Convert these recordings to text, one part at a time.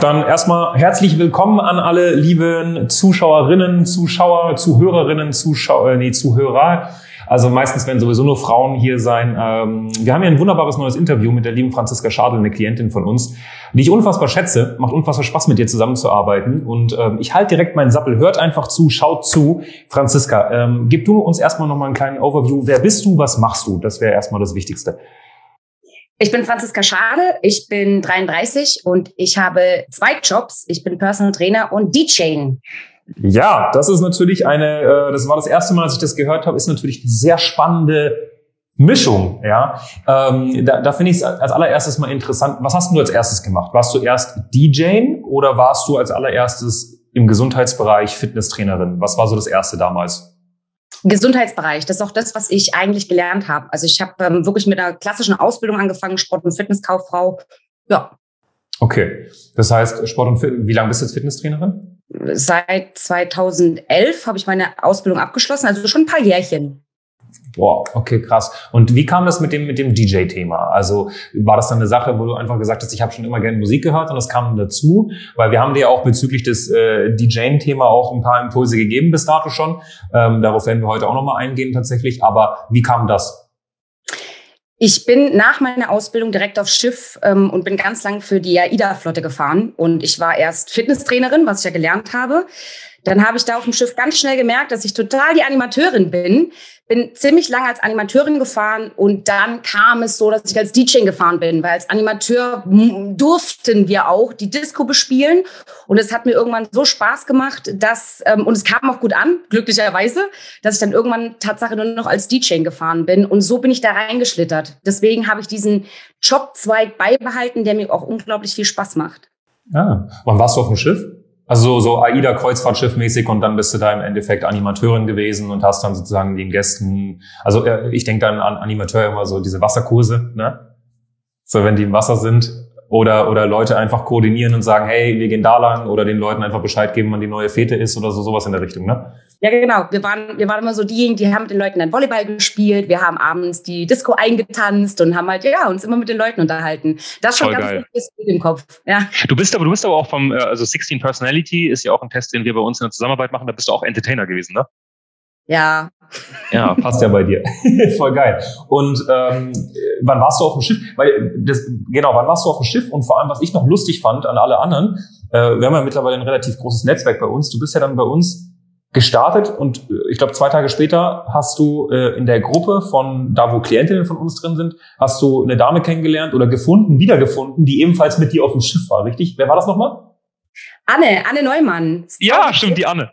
Dann erstmal herzlich willkommen an alle lieben Zuschauerinnen, Zuschauer, Zuhörerinnen, Zuschauer, nee, Zuhörer. Also meistens werden sowieso nur Frauen hier sein. Ähm, wir haben hier ein wunderbares neues Interview mit der lieben Franziska Schadl, eine Klientin von uns, die ich unfassbar schätze. Macht unfassbar Spaß, mit dir zusammenzuarbeiten. Und ähm, ich halte direkt meinen Sappel. Hört einfach zu, schaut zu. Franziska, ähm, gib du uns erstmal nochmal einen kleinen Overview. Wer bist du? Was machst du? Das wäre erstmal das Wichtigste. Ich bin Franziska Schade, ich bin 33 und ich habe zwei Jobs. Ich bin Personal Trainer und DJ. Ja, das ist natürlich eine, äh, das war das erste Mal, dass ich das gehört habe, ist natürlich eine sehr spannende Mischung, ja. Ähm, da da finde ich es als allererstes mal interessant. Was hast du als erstes gemacht? Warst du erst DJ oder warst du als allererstes im Gesundheitsbereich Fitnesstrainerin? Was war so das erste damals? Gesundheitsbereich, das ist auch das, was ich eigentlich gelernt habe. Also ich habe ähm, wirklich mit einer klassischen Ausbildung angefangen, Sport- und Fitnesskauffrau. Ja. Okay, das heißt Sport und Fitness, wie lange bist du jetzt Fitnesstrainerin? Seit 2011 habe ich meine Ausbildung abgeschlossen, also schon ein paar Jährchen. Boah, okay, krass. Und wie kam das mit dem mit dem DJ-Thema? Also war das dann eine Sache, wo du einfach gesagt hast, ich habe schon immer gerne Musik gehört und das kam dazu? Weil wir haben dir ja auch bezüglich des äh, DJ-Thema auch ein paar Impulse gegeben bis dato schon. Ähm, darauf werden wir heute auch nochmal eingehen tatsächlich. Aber wie kam das? Ich bin nach meiner Ausbildung direkt aufs Schiff ähm, und bin ganz lang für die AIDA-Flotte gefahren. Und ich war erst Fitnesstrainerin, was ich ja gelernt habe. Dann habe ich da auf dem Schiff ganz schnell gemerkt, dass ich total die Animateurin bin. Bin ziemlich lange als Animateurin gefahren und dann kam es so, dass ich als DJ gefahren bin, weil als Animateur durften wir auch die Disco bespielen und es hat mir irgendwann so Spaß gemacht, dass ähm, und es kam auch gut an, glücklicherweise, dass ich dann irgendwann Tatsache nur noch als DJ gefahren bin und so bin ich da reingeschlittert. Deswegen habe ich diesen Jobzweig beibehalten, der mir auch unglaublich viel Spaß macht. Ah, wann warst du auf dem Schiff? Also so AIDA Kreuzfahrtschiff mäßig und dann bist du da im Endeffekt Animateurin gewesen und hast dann sozusagen den Gästen, also äh, ich denke dann an Animateur immer so diese Wasserkurse, ne? So wenn die im Wasser sind oder oder Leute einfach koordinieren und sagen, hey, wir gehen da lang oder den Leuten einfach Bescheid geben, wann die neue Fete ist oder so sowas in der Richtung, ne? Ja, genau. Wir waren, wir waren immer so diejenigen, die haben mit den Leuten dann Volleyball gespielt. Wir haben abends die Disco eingetanzt und haben halt, ja, uns immer mit den Leuten unterhalten. Das ist schon Voll ganz gut im Kopf. Ja. Du bist aber, du bist aber auch vom, äh, also 16 Personality ist ja auch ein Test, den wir bei uns in der Zusammenarbeit machen. Da bist du auch Entertainer gewesen, ne? Ja. Ja, passt ja bei dir. Voll geil. Und ähm, wann warst du auf dem Schiff? Weil das, genau, wann warst du auf dem Schiff? Und vor allem, was ich noch lustig fand an alle anderen, äh, wir haben ja mittlerweile ein relativ großes Netzwerk bei uns. Du bist ja dann bei uns gestartet und äh, ich glaube zwei Tage später hast du äh, in der Gruppe von da wo Klientinnen von uns drin sind, hast du eine Dame kennengelernt oder gefunden, wiedergefunden, die ebenfalls mit dir auf dem Schiff war, richtig? Wer war das nochmal? Anne, Anne Neumann. Ja, stimmt, die Anne.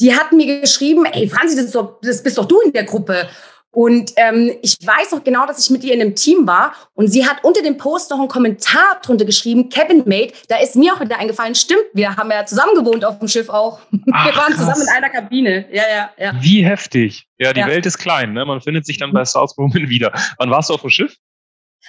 Die hat mir geschrieben, ey Franzi, das, doch, das bist doch du in der Gruppe. Und ähm, ich weiß auch genau, dass ich mit ihr in einem Team war. Und sie hat unter dem Post noch einen Kommentar drunter geschrieben, Cabin Mate. Da ist mir auch wieder eingefallen, stimmt, wir haben ja zusammen gewohnt auf dem Schiff auch. Ach, wir waren krass. zusammen in einer Kabine. Ja, ja, ja. Wie heftig. Ja, die ja. Welt ist klein. Ne? Man findet sich dann bei South Women wieder. Wann warst du auf dem Schiff?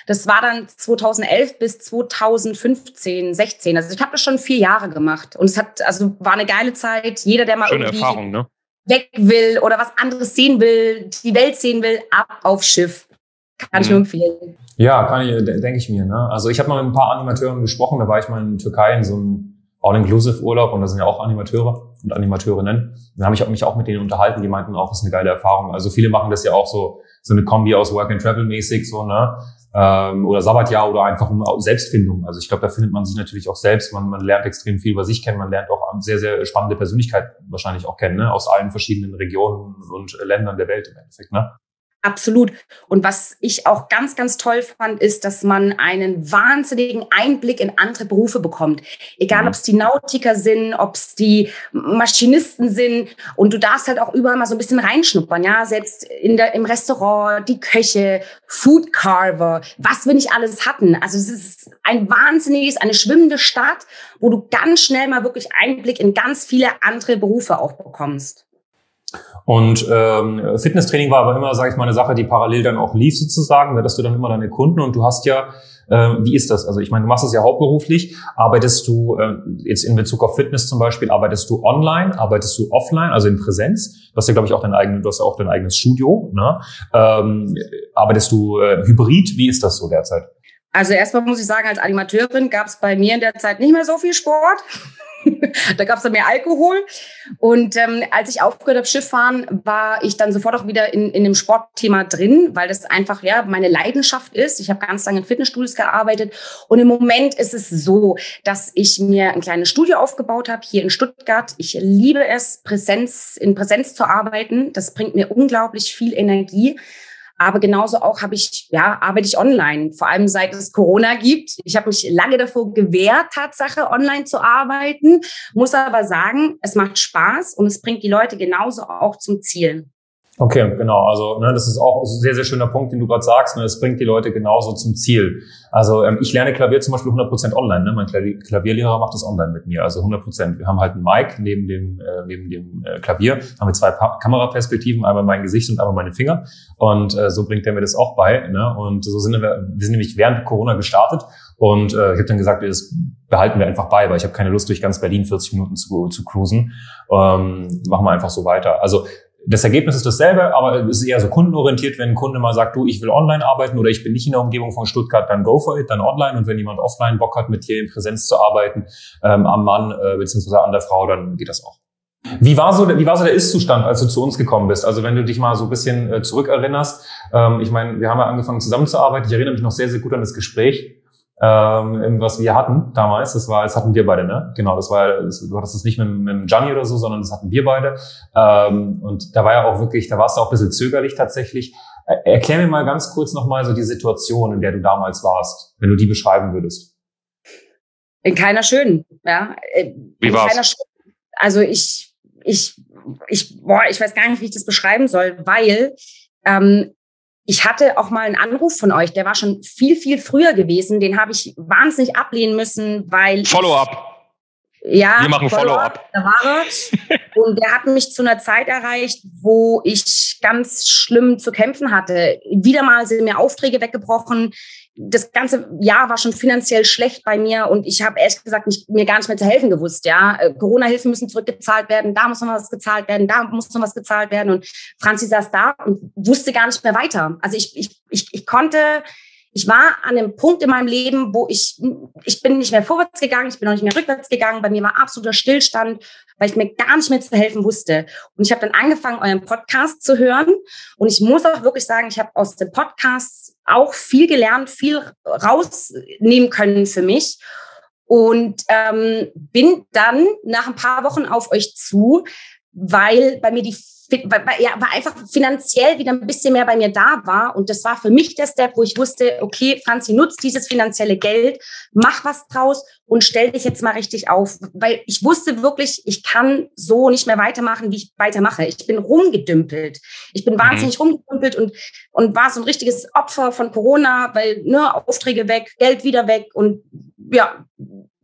Das war dann 2011 bis 2015, 16. Also ich habe das schon vier Jahre gemacht. Und es hat, also war eine geile Zeit. Jeder, der mal Schöne irgendwie Erfahrung, ne? weg will oder was anderes sehen will, die Welt sehen will, ab auf Schiff. Kann ich nur mhm. empfehlen. Ja, kann ich, denke ich mir. Ne? Also ich habe mal mit ein paar Animateuren gesprochen, da war ich mal in Türkei in so einem All-Inclusive-Urlaub und da sind ja auch Animateure und Animateurinnen. Da habe ich mich auch mit denen unterhalten, die meinten auch, das ist eine geile Erfahrung. Also viele machen das ja auch so, so eine Kombi aus Work and Travel mäßig, so, ne? ähm, oder Sabbatjahr oder einfach um Selbstfindung. Also ich glaube, da findet man sich natürlich auch selbst. Man, man lernt extrem viel über sich kennen. Man lernt auch sehr, sehr spannende Persönlichkeiten wahrscheinlich auch kennen, ne? aus allen verschiedenen Regionen und Ländern der Welt im Endeffekt. Ne? Absolut. Und was ich auch ganz, ganz toll fand, ist, dass man einen wahnsinnigen Einblick in andere Berufe bekommt. Egal, mhm. ob es die Nautiker sind, ob es die Maschinisten sind. Und du darfst halt auch überall mal so ein bisschen reinschnuppern. Ja, selbst in der, im Restaurant, die Köche, Food Carver, was wir nicht alles hatten. Also es ist ein wahnsinniges, eine schwimmende Stadt, wo du ganz schnell mal wirklich Einblick in ganz viele andere Berufe auch bekommst. Und ähm, Fitnesstraining war aber immer, sage ich mal, eine Sache, die parallel dann auch lief sozusagen. Da hattest du dann immer deine Kunden und du hast ja, äh, wie ist das? Also ich meine, du machst das ja hauptberuflich. Arbeitest du äh, jetzt in Bezug auf Fitness zum Beispiel, arbeitest du online, arbeitest du offline, also in Präsenz? Du hast ja, glaube ich, auch dein eigenes, du hast ja auch dein eigenes Studio. Ne? Ähm, arbeitest du äh, hybrid? Wie ist das so derzeit? Also erstmal muss ich sagen, als Animateurin gab es bei mir in der Zeit nicht mehr so viel Sport. da gab es dann mehr Alkohol. Und ähm, als ich aufgehört habe, Schifffahren, war ich dann sofort auch wieder in, in dem Sportthema drin, weil das einfach ja meine Leidenschaft ist. Ich habe ganz lange in Fitnessstudios gearbeitet. Und im Moment ist es so, dass ich mir ein kleines Studio aufgebaut habe hier in Stuttgart. Ich liebe es, Präsenz, in Präsenz zu arbeiten. Das bringt mir unglaublich viel Energie. Aber genauso auch habe ich, ja, arbeite ich online, vor allem seit es Corona gibt. Ich habe mich lange davor gewehrt, Tatsache, online zu arbeiten, muss aber sagen, es macht Spaß und es bringt die Leute genauso auch zum Ziel. Okay, genau. Also ne, das ist auch ein sehr, sehr schöner Punkt, den du gerade sagst. Ne, das bringt die Leute genauso zum Ziel. Also ähm, ich lerne Klavier zum Beispiel 100% online. Ne? Mein Klavierlehrer macht das online mit mir, also 100%. Wir haben halt einen Mic neben dem, äh, neben dem äh, Klavier, haben wir zwei pa Kameraperspektiven, einmal mein Gesicht und einmal meine Finger. Und äh, so bringt er mir das auch bei. Ne? Und so sind wir, wir sind nämlich während Corona gestartet. Und äh, ich habe dann gesagt, das behalten wir einfach bei, weil ich habe keine Lust, durch ganz Berlin 40 Minuten zu, zu cruisen. Ähm, machen wir einfach so weiter. Also das Ergebnis ist dasselbe, aber es ist eher so kundenorientiert, wenn ein Kunde mal sagt, du, ich will online arbeiten oder ich bin nicht in der Umgebung von Stuttgart, dann go for it, dann online. Und wenn jemand offline Bock hat, mit dir in Präsenz zu arbeiten, ähm, am Mann äh, beziehungsweise an der Frau, dann geht das auch. Wie war so, wie war so der Ist-Zustand, als du zu uns gekommen bist? Also wenn du dich mal so ein bisschen äh, zurückerinnerst, ähm, ich meine, wir haben ja angefangen zusammenzuarbeiten. Ich erinnere mich noch sehr, sehr gut an das Gespräch ähm, was wir hatten damals. Das war, das hatten wir beide, ne? Genau, das war, das, du hattest es nicht mit, mit Gianni oder so, sondern das hatten wir beide. Ähm, und da war ja auch wirklich, da warst du auch ein bisschen zögerlich tatsächlich. Erklär mir mal ganz kurz nochmal so die Situation, in der du damals warst, wenn du die beschreiben würdest. In keiner schönen, ja. Äh, wie war's? Also ich, ich, ich, boah, ich weiß gar nicht, wie ich das beschreiben soll, weil ähm, ich hatte auch mal einen Anruf von euch, der war schon viel, viel früher gewesen. Den habe ich wahnsinnig ablehnen müssen, weil. Follow-up. Ja, wir machen Follow-up. Follow da war er. Und der hat mich zu einer Zeit erreicht, wo ich ganz schlimm zu kämpfen hatte. Wieder mal sind mir Aufträge weggebrochen das ganze Jahr war schon finanziell schlecht bei mir und ich habe ehrlich gesagt nicht, mir gar nicht mehr zu helfen gewusst. Ja, äh, Corona-Hilfen müssen zurückgezahlt werden, da muss noch was gezahlt werden, da muss noch was gezahlt werden und Franzi saß da und wusste gar nicht mehr weiter. Also ich, ich, ich, ich konnte, ich war an einem Punkt in meinem Leben, wo ich, ich bin nicht mehr vorwärts gegangen, ich bin auch nicht mehr rückwärts gegangen. Bei mir war absoluter Stillstand, weil ich mir gar nicht mehr zu helfen wusste. Und ich habe dann angefangen, euren Podcast zu hören. Und ich muss auch wirklich sagen, ich habe aus dem Podcast auch viel gelernt, viel rausnehmen können für mich. Und ähm, bin dann nach ein paar Wochen auf euch zu, weil bei mir die ja, weil einfach finanziell wieder ein bisschen mehr bei mir da war. Und das war für mich der Step, wo ich wusste, okay, Franzi, nutzt dieses finanzielle Geld, mach was draus und stell dich jetzt mal richtig auf. Weil ich wusste wirklich, ich kann so nicht mehr weitermachen, wie ich weitermache. Ich bin rumgedümpelt. Ich bin mhm. wahnsinnig rumgedümpelt und, und war so ein richtiges Opfer von Corona, weil ne, Aufträge weg, Geld wieder weg und ja,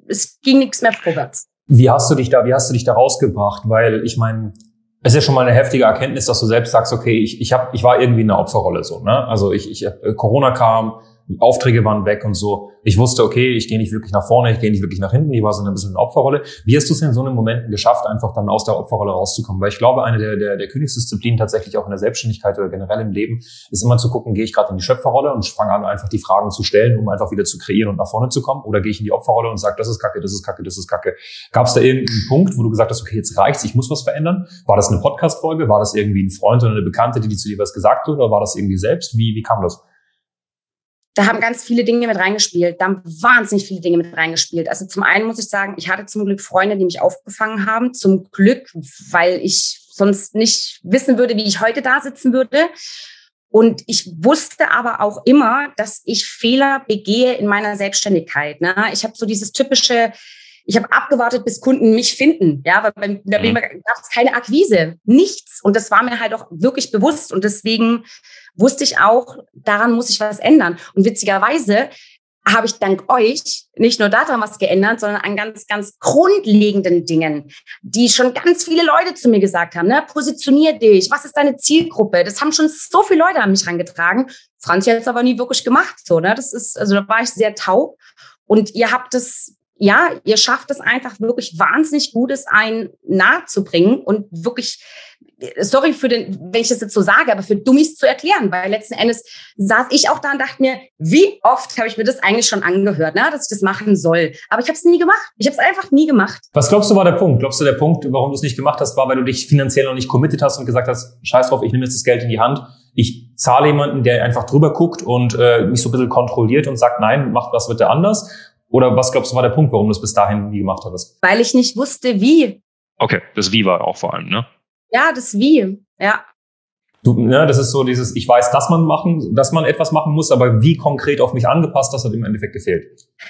es ging nichts mehr vorwärts. Wie hast du dich da, wie hast du dich da rausgebracht? Weil ich meine, es ist ja schon mal eine heftige Erkenntnis, dass du selbst sagst, okay, ich, ich, hab, ich war irgendwie in der Opferrolle so. Ne? Also ich, ich, äh, Corona kam, Aufträge waren weg und so. Ich wusste, okay, ich gehe nicht wirklich nach vorne, ich gehe nicht wirklich nach hinten. Ich war so ein bisschen in Opferrolle. Wie hast du es in so einem Momenten geschafft, einfach dann aus der Opferrolle rauszukommen? Weil ich glaube, eine der, der, der Königsdisziplinen tatsächlich auch in der Selbstständigkeit oder generell im Leben ist immer zu gucken, gehe ich gerade in die Schöpferrolle und fange an, einfach die Fragen zu stellen, um einfach wieder zu kreieren und nach vorne zu kommen? Oder gehe ich in die Opferrolle und sage, das ist kacke, das ist kacke, das ist kacke? Gab es da irgendeinen Punkt, wo du gesagt hast, okay, jetzt reicht's, ich muss was verändern? War das eine Podcast-Folge? War das irgendwie ein Freund oder eine Bekannte, die, die zu dir was gesagt hat? Oder war das irgendwie selbst? Wie, wie kam das? Da haben ganz viele Dinge mit reingespielt. Da haben wahnsinnig viele Dinge mit reingespielt. Also zum einen muss ich sagen, ich hatte zum Glück Freunde, die mich aufgefangen haben. Zum Glück, weil ich sonst nicht wissen würde, wie ich heute da sitzen würde. Und ich wusste aber auch immer, dass ich Fehler begehe in meiner Selbstständigkeit. Ne? Ich habe so dieses typische, ich habe abgewartet, bis Kunden mich finden. Ja, weil bei der mhm. gab es keine Akquise, nichts. Und das war mir halt auch wirklich bewusst. Und deswegen wusste ich auch, daran muss ich was ändern. Und witzigerweise habe ich dank euch nicht nur daran was geändert, sondern an ganz, ganz grundlegenden Dingen, die schon ganz viele Leute zu mir gesagt haben. Ne? Positionier dich, was ist deine Zielgruppe? Das haben schon so viele Leute an mich herangetragen. Franz hat es aber nie wirklich gemacht. So, ne? Das ist, also da war ich sehr taub. Und ihr habt es ja, ihr schafft es einfach wirklich wahnsinnig gut, es einen nahe zu bringen und wirklich, sorry für den, wenn ich das jetzt so sage, aber für Dummies zu erklären, weil letzten Endes saß ich auch da und dachte mir, wie oft habe ich mir das eigentlich schon angehört, ne, dass ich das machen soll. Aber ich habe es nie gemacht. Ich habe es einfach nie gemacht. Was glaubst du war der Punkt? Glaubst du, der Punkt, warum du es nicht gemacht hast, war, weil du dich finanziell noch nicht committed hast und gesagt hast, scheiß drauf, ich nehme jetzt das Geld in die Hand. Ich zahle jemanden, der einfach drüber guckt und äh, mich so ein bisschen kontrolliert und sagt, nein, macht was bitte anders. Oder was glaubst du war der Punkt, warum du es bis dahin nie gemacht hattest? Weil ich nicht wusste, wie. Okay, das Wie war auch vor allem, ne? Ja, das Wie, ja. Du, ne, das ist so dieses, ich weiß, dass man machen, dass man etwas machen muss, aber wie konkret auf mich angepasst, das hat im Endeffekt gefehlt.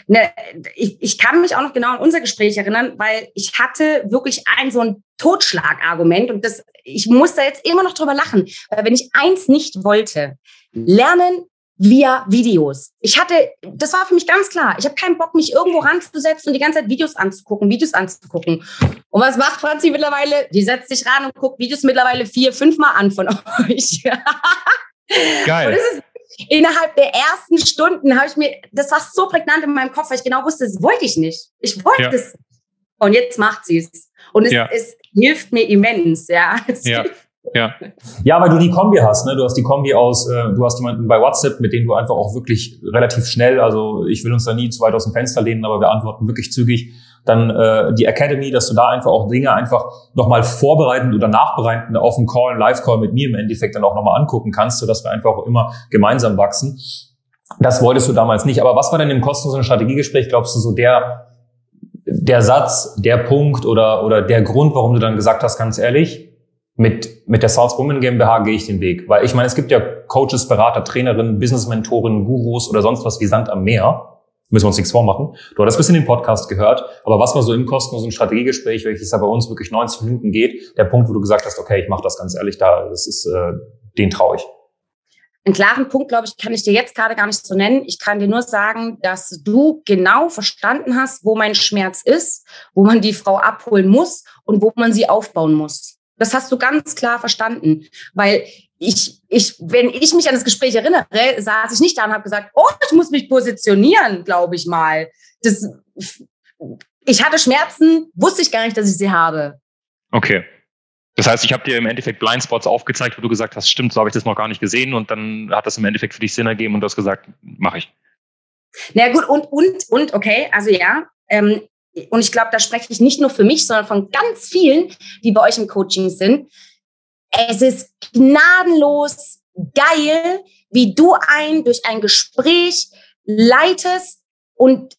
Ne, ich, ich kann mich auch noch genau an unser Gespräch erinnern, weil ich hatte wirklich ein so ein Totschlagargument und das, ich muss da jetzt immer noch drüber lachen, weil wenn ich eins nicht wollte, lernen via Videos. Ich hatte, das war für mich ganz klar. Ich habe keinen Bock, mich irgendwo ranzusetzen und die ganze Zeit Videos anzugucken, Videos anzugucken. Und was macht Franzi mittlerweile? Die setzt sich ran und guckt Videos mittlerweile vier, fünf Mal an von euch. Geil. innerhalb der ersten Stunden habe ich mir, das war so prägnant in meinem Kopf, weil ich genau wusste, das wollte ich nicht. Ich wollte es. Ja. Und jetzt macht sie es. Und es, ja. es hilft mir immens, ja. Es ja. Ja. Ja, weil du die Kombi hast, ne? Du hast die Kombi aus, äh, du hast jemanden bei WhatsApp, mit dem du einfach auch wirklich relativ schnell, also ich will uns da nie zu weit aus dem Fenster lehnen, aber wir antworten wirklich zügig. Dann äh, die Academy, dass du da einfach auch Dinge einfach nochmal vorbereitend oder nachbereitend auf einen Call, Live-Call mit mir im Endeffekt dann auch nochmal angucken kannst, sodass wir einfach auch immer gemeinsam wachsen. Das wolltest du damals nicht. Aber was war denn im kostenlosen Strategiegespräch, glaubst du, so der, der Satz, der Punkt oder, oder der Grund, warum du dann gesagt hast, ganz ehrlich, mit, mit der South Women GmbH gehe ich den Weg. Weil ich meine, es gibt ja Coaches, Berater, Trainerinnen, Business-Mentorinnen, Gurus oder sonst was wie Sand am Meer. Müssen wir uns nichts vormachen. Du hattest ein bisschen den Podcast gehört, aber was war so im kostenlosen Strategiegespräch, welches ja bei uns wirklich 90 Minuten geht, der Punkt, wo du gesagt hast, okay, ich mache das ganz ehrlich, da, das ist, äh, den traue ich. Einen klaren Punkt, glaube ich, kann ich dir jetzt gerade gar nicht so nennen. Ich kann dir nur sagen, dass du genau verstanden hast, wo mein Schmerz ist, wo man die Frau abholen muss und wo man sie aufbauen muss. Das hast du ganz klar verstanden, weil ich, ich, wenn ich mich an das Gespräch erinnere, saß ich nicht da und habe gesagt, oh, ich muss mich positionieren, glaube ich mal. Das, ich hatte Schmerzen, wusste ich gar nicht, dass ich sie habe. Okay. Das heißt, ich habe dir im Endeffekt Blindspots aufgezeigt, wo du gesagt hast, stimmt, so habe ich das noch gar nicht gesehen und dann hat das im Endeffekt für dich Sinn ergeben und du hast gesagt, mache ich. Na gut, und, und, und, okay, also ja, ähm, und ich glaube, da spreche ich nicht nur für mich, sondern von ganz vielen, die bei euch im Coaching sind. Es ist gnadenlos geil, wie du ein durch ein Gespräch leitest und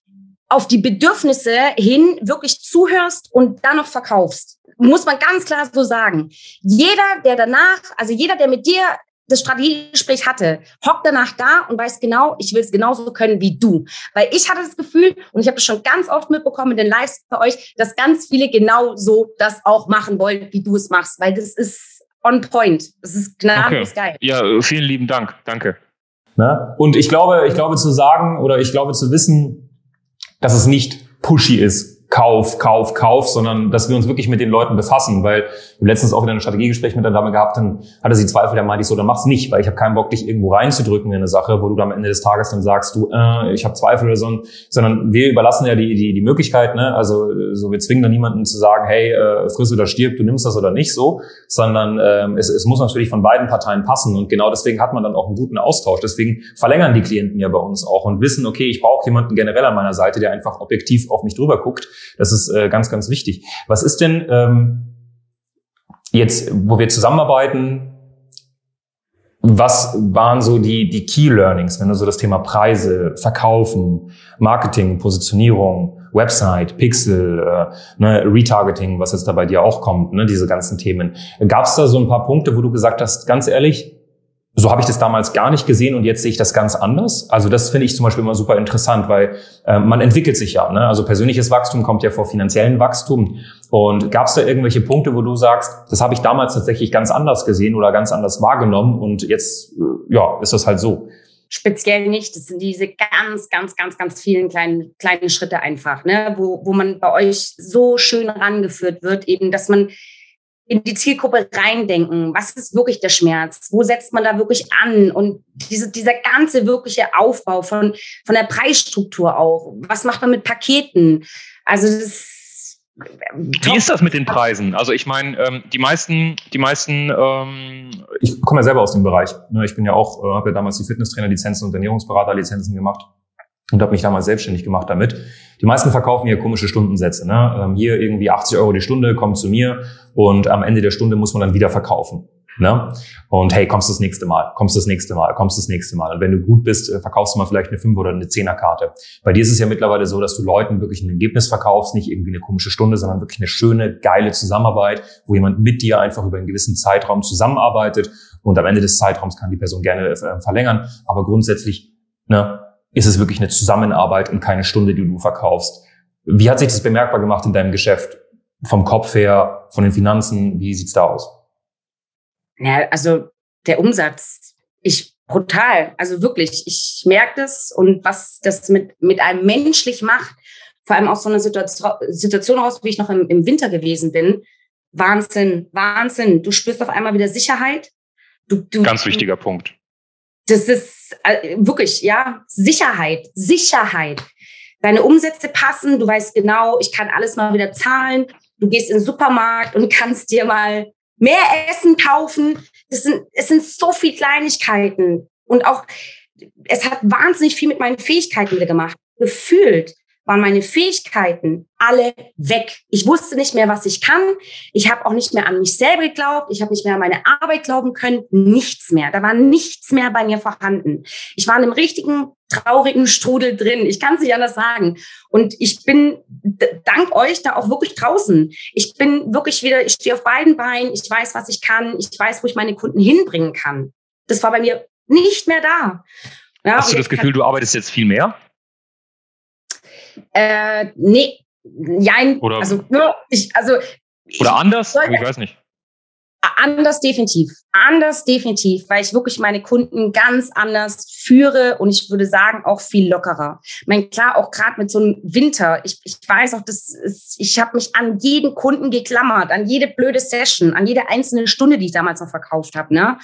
auf die Bedürfnisse hin wirklich zuhörst und dann noch verkaufst. Muss man ganz klar so sagen. Jeder, der danach, also jeder, der mit dir das Strategiegespräch hatte, hockt danach da und weiß genau, ich will es genauso können wie du. Weil ich hatte das Gefühl, und ich habe das schon ganz oft mitbekommen in den Lives bei euch, dass ganz viele genau so das auch machen wollen, wie du es machst. Weil das ist on point. Das ist gnadenlos okay. geil. Ja, vielen lieben Dank. Danke. Na? Und ich glaube, ich glaube zu sagen oder ich glaube zu wissen, dass es nicht pushy ist, Kauf, Kauf, Kauf, sondern dass wir uns wirklich mit den Leuten befassen, weil wir letztens auch wieder ein Strategiegespräch mit der Dame gehabt, dann hatte sie Zweifel, dann meinte ich so, dann mach's nicht, weil ich habe keinen Bock, dich irgendwo reinzudrücken in eine Sache, wo du dann am Ende des Tages dann sagst, du, äh, ich habe Zweifel oder so, sondern wir überlassen ja die, die, die Möglichkeit, ne? also so wir zwingen da niemanden zu sagen, hey, äh, friss oder stirb, du nimmst das oder nicht so, sondern ähm, es, es muss natürlich von beiden Parteien passen und genau deswegen hat man dann auch einen guten Austausch. Deswegen verlängern die Klienten ja bei uns auch und wissen, okay, ich brauche jemanden generell an meiner Seite, der einfach objektiv auf mich drüber guckt das ist äh, ganz, ganz wichtig. Was ist denn ähm, jetzt, wo wir zusammenarbeiten, was waren so die, die Key Learnings, wenn du so das Thema Preise, Verkaufen, Marketing, Positionierung, Website, Pixel, äh, ne, Retargeting, was jetzt da bei dir auch kommt, ne, diese ganzen Themen. Gab es da so ein paar Punkte, wo du gesagt hast, ganz ehrlich, so habe ich das damals gar nicht gesehen und jetzt sehe ich das ganz anders. Also das finde ich zum Beispiel immer super interessant, weil äh, man entwickelt sich ja. Ne? Also persönliches Wachstum kommt ja vor finanziellen Wachstum. Und gab es da irgendwelche Punkte, wo du sagst, das habe ich damals tatsächlich ganz anders gesehen oder ganz anders wahrgenommen und jetzt äh, ja ist das halt so? speziell nicht. Das sind diese ganz, ganz, ganz, ganz vielen kleinen, kleinen Schritte einfach, ne? wo, wo man bei euch so schön rangeführt wird, eben, dass man in die Zielgruppe reindenken. Was ist wirklich der Schmerz? Wo setzt man da wirklich an? Und diese, dieser ganze wirkliche Aufbau von, von der Preisstruktur auch. Was macht man mit Paketen? Also das wie ist das mit den Preisen? Also ich meine, ähm, die meisten, die meisten. Ähm ich komme ja selber aus dem Bereich. Ne? Ich bin ja auch, äh, habe ja damals die Fitnesstrainer-Lizenzen und Ernährungsberater-Lizenzen gemacht und habe mich damals selbstständig gemacht damit. Die meisten verkaufen hier komische Stundensätze. Ne? Ähm, hier irgendwie 80 Euro die Stunde, kommt zu mir und am Ende der Stunde muss man dann wieder verkaufen. Ne? Und hey, kommst das nächste Mal, kommst das nächste Mal, kommst das nächste Mal. Und wenn du gut bist, äh, verkaufst du mal vielleicht eine 5 oder eine 10er Karte. Bei dir ist es ja mittlerweile so, dass du Leuten wirklich ein Ergebnis verkaufst, nicht irgendwie eine komische Stunde, sondern wirklich eine schöne, geile Zusammenarbeit, wo jemand mit dir einfach über einen gewissen Zeitraum zusammenarbeitet. Und am Ende des Zeitraums kann die Person gerne äh, verlängern. Aber grundsätzlich ne, ist es wirklich eine Zusammenarbeit und keine Stunde, die du verkaufst. Wie hat sich das bemerkbar gemacht in deinem Geschäft? Vom Kopf her, von den Finanzen, wie sieht's da aus? Ja, also der Umsatz, ich brutal, also wirklich, ich merke das und was das mit, mit einem menschlich macht, vor allem aus so einer Situation, Situation raus, wie ich noch im, im Winter gewesen bin, Wahnsinn, Wahnsinn. Du spürst auf einmal wieder Sicherheit. Du, du, Ganz wichtiger Punkt. Das ist äh, wirklich, ja, Sicherheit, Sicherheit. Deine Umsätze passen, du weißt genau, ich kann alles mal wieder zahlen. Du gehst in den Supermarkt und kannst dir mal mehr Essen kaufen. Das sind, es sind so viele Kleinigkeiten. Und auch, es hat wahnsinnig viel mit meinen Fähigkeiten wieder gemacht. Gefühlt waren meine Fähigkeiten alle weg. Ich wusste nicht mehr, was ich kann. Ich habe auch nicht mehr an mich selber geglaubt. Ich habe nicht mehr an meine Arbeit glauben können. Nichts mehr. Da war nichts mehr bei mir vorhanden. Ich war in einem richtigen traurigen Strudel drin. Ich kann es nicht anders sagen. Und ich bin dank euch da auch wirklich draußen. Ich bin wirklich wieder, ich stehe auf beiden Beinen. Ich weiß, was ich kann. Ich weiß, wo ich meine Kunden hinbringen kann. Das war bei mir nicht mehr da. Ja, Hast du das Gefühl, du arbeitest jetzt viel mehr? Äh, nee, jein. Oder, also, ich, also, oder anders? Ich weiß nicht. Anders definitiv. Anders definitiv, weil ich wirklich meine Kunden ganz anders führe und ich würde sagen auch viel lockerer. Ich meine, klar, auch gerade mit so einem Winter. Ich, ich weiß auch, das ist, ich habe mich an jeden Kunden geklammert, an jede blöde Session, an jede einzelne Stunde, die ich damals noch verkauft habe. Ne?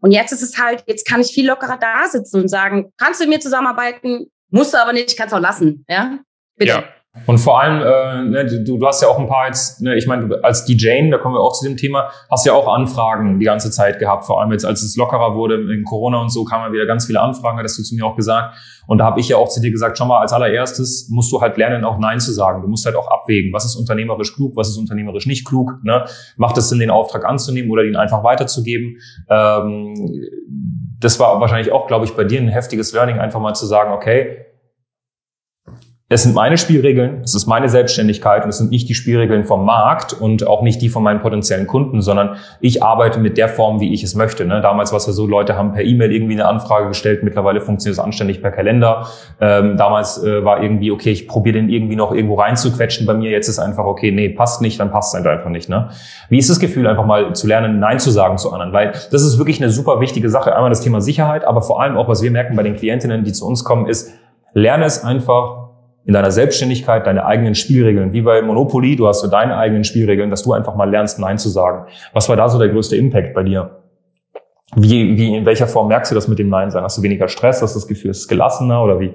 Und jetzt ist es halt, jetzt kann ich viel lockerer da sitzen und sagen, kannst du mit mir zusammenarbeiten? Musst du aber nicht, kannst auch lassen. Ja, bitte. Ja. Und vor allem, äh, ne, du, du hast ja auch ein paar jetzt, ne, ich meine, als DJ, da kommen wir auch zu dem Thema, hast ja auch Anfragen die ganze Zeit gehabt. Vor allem jetzt, als es lockerer wurde in Corona und so, kamen wieder ganz viele Anfragen, hattest du zu mir auch gesagt. Und da habe ich ja auch zu dir gesagt, schau mal, als allererstes musst du halt lernen, auch Nein zu sagen. Du musst halt auch abwägen, was ist unternehmerisch klug, was ist unternehmerisch nicht klug. Ne? Macht es Sinn, den Auftrag anzunehmen oder ihn einfach weiterzugeben? Ähm, das war wahrscheinlich auch, glaube ich, bei dir ein heftiges Learning, einfach mal zu sagen, okay, es sind meine Spielregeln, es ist meine Selbstständigkeit und es sind nicht die Spielregeln vom Markt und auch nicht die von meinen potenziellen Kunden, sondern ich arbeite mit der Form, wie ich es möchte. Ne? Damals war es ja so, Leute haben per E-Mail irgendwie eine Anfrage gestellt, mittlerweile funktioniert es anständig per Kalender. Ähm, damals äh, war irgendwie, okay, ich probiere den irgendwie noch irgendwo reinzuquetschen bei mir, jetzt ist einfach, okay, nee, passt nicht, dann passt es halt einfach nicht. Ne? Wie ist das Gefühl, einfach mal zu lernen, Nein zu sagen zu anderen? Weil das ist wirklich eine super wichtige Sache. Einmal das Thema Sicherheit, aber vor allem auch, was wir merken bei den Klientinnen, die zu uns kommen, ist, lerne es einfach in deiner Selbstständigkeit deine eigenen Spielregeln. Wie bei Monopoly, du hast so deine eigenen Spielregeln, dass du einfach mal lernst, Nein zu sagen. Was war da so der größte Impact bei dir? Wie, wie, in welcher Form merkst du das mit dem Nein sein? Hast du weniger Stress? Hast du das Gefühl, es ist gelassener oder wie?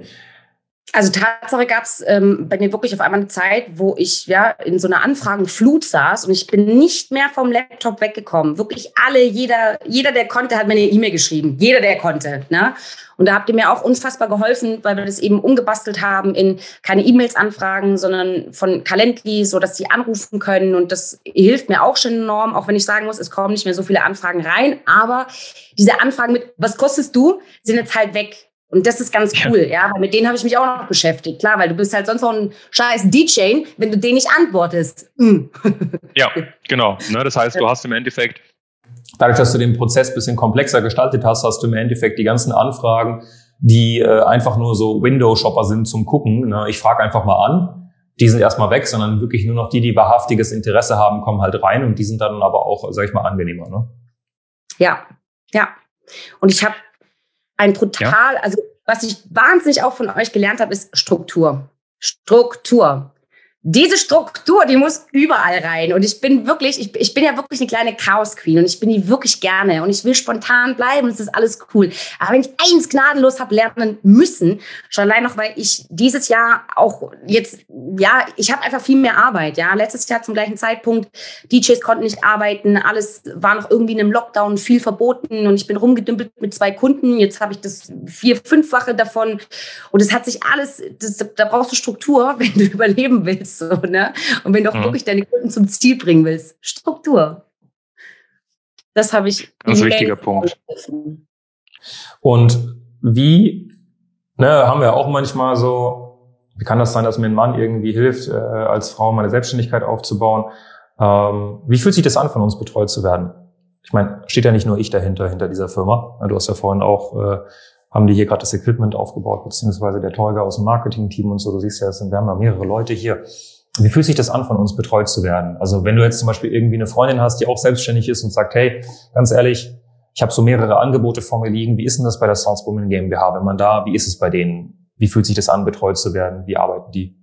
Also Tatsache gab es ähm, bei mir wirklich auf einmal eine Zeit, wo ich ja in so einer Anfragenflut saß und ich bin nicht mehr vom Laptop weggekommen. Wirklich alle, jeder, jeder, der konnte, hat mir eine E-Mail geschrieben. Jeder, der konnte. Ne? Und da habt ihr mir auch unfassbar geholfen, weil wir das eben umgebastelt haben in keine E-Mails anfragen, sondern von Calendly, so dass sie anrufen können. Und das hilft mir auch schon enorm, auch wenn ich sagen muss, es kommen nicht mehr so viele Anfragen rein. Aber diese Anfragen mit, was kostest du, sind jetzt halt weg. Und das ist ganz cool, ja, ja weil mit denen habe ich mich auch noch beschäftigt. Klar, weil du bist halt sonst noch ein scheiß DJ, wenn du den nicht antwortest. Mm. ja, genau. Ne, das heißt, du hast im Endeffekt Dadurch, dass du den Prozess bisschen komplexer gestaltet hast, hast du im Endeffekt die ganzen Anfragen, die äh, einfach nur so Window-Shopper sind zum Gucken. Ne? Ich frage einfach mal an, die sind erstmal weg, sondern wirklich nur noch die, die wahrhaftiges Interesse haben, kommen halt rein und die sind dann aber auch, sag ich mal, angenehmer. Ne? Ja, ja. Und ich habe ein brutal, ja. also was ich wahnsinnig auch von euch gelernt habe, ist Struktur. Struktur diese Struktur, die muss überall rein. Und ich bin wirklich, ich, ich bin ja wirklich eine kleine Chaos-Queen und ich bin die wirklich gerne und ich will spontan bleiben und es ist alles cool. Aber wenn ich eins gnadenlos habe lernen müssen, schon allein noch, weil ich dieses Jahr auch jetzt, ja, ich habe einfach viel mehr Arbeit. Ja, letztes Jahr zum gleichen Zeitpunkt, DJs konnten nicht arbeiten, alles war noch irgendwie in einem Lockdown, viel verboten und ich bin rumgedümpelt mit zwei Kunden. Jetzt habe ich das vier, fünffache davon und es hat sich alles, das, da brauchst du Struktur, wenn du überleben willst. So, ne? Und wenn du auch mhm. wirklich deine Kunden zum Ziel bringen willst, Struktur. Das habe ich. Ganz wichtiger Punkt. Und wie, ne, haben wir auch manchmal so, wie kann das sein, dass mir ein Mann irgendwie hilft, äh, als Frau meine Selbstständigkeit aufzubauen? Ähm, wie fühlt sich das an, von uns betreut zu werden? Ich meine, steht ja nicht nur ich dahinter, hinter dieser Firma. Du hast ja vorhin auch äh, haben die hier gerade das Equipment aufgebaut, beziehungsweise der Tolga aus dem Marketing-Team und so. Du siehst ja, sind, wir haben ja mehrere Leute hier. Wie fühlt sich das an, von uns betreut zu werden? Also wenn du jetzt zum Beispiel irgendwie eine Freundin hast, die auch selbstständig ist und sagt, hey, ganz ehrlich, ich habe so mehrere Angebote vor mir liegen. Wie ist denn das bei der Salzburg GmbH? Wenn man da, wie ist es bei denen? Wie fühlt sich das an, betreut zu werden? Wie arbeiten die?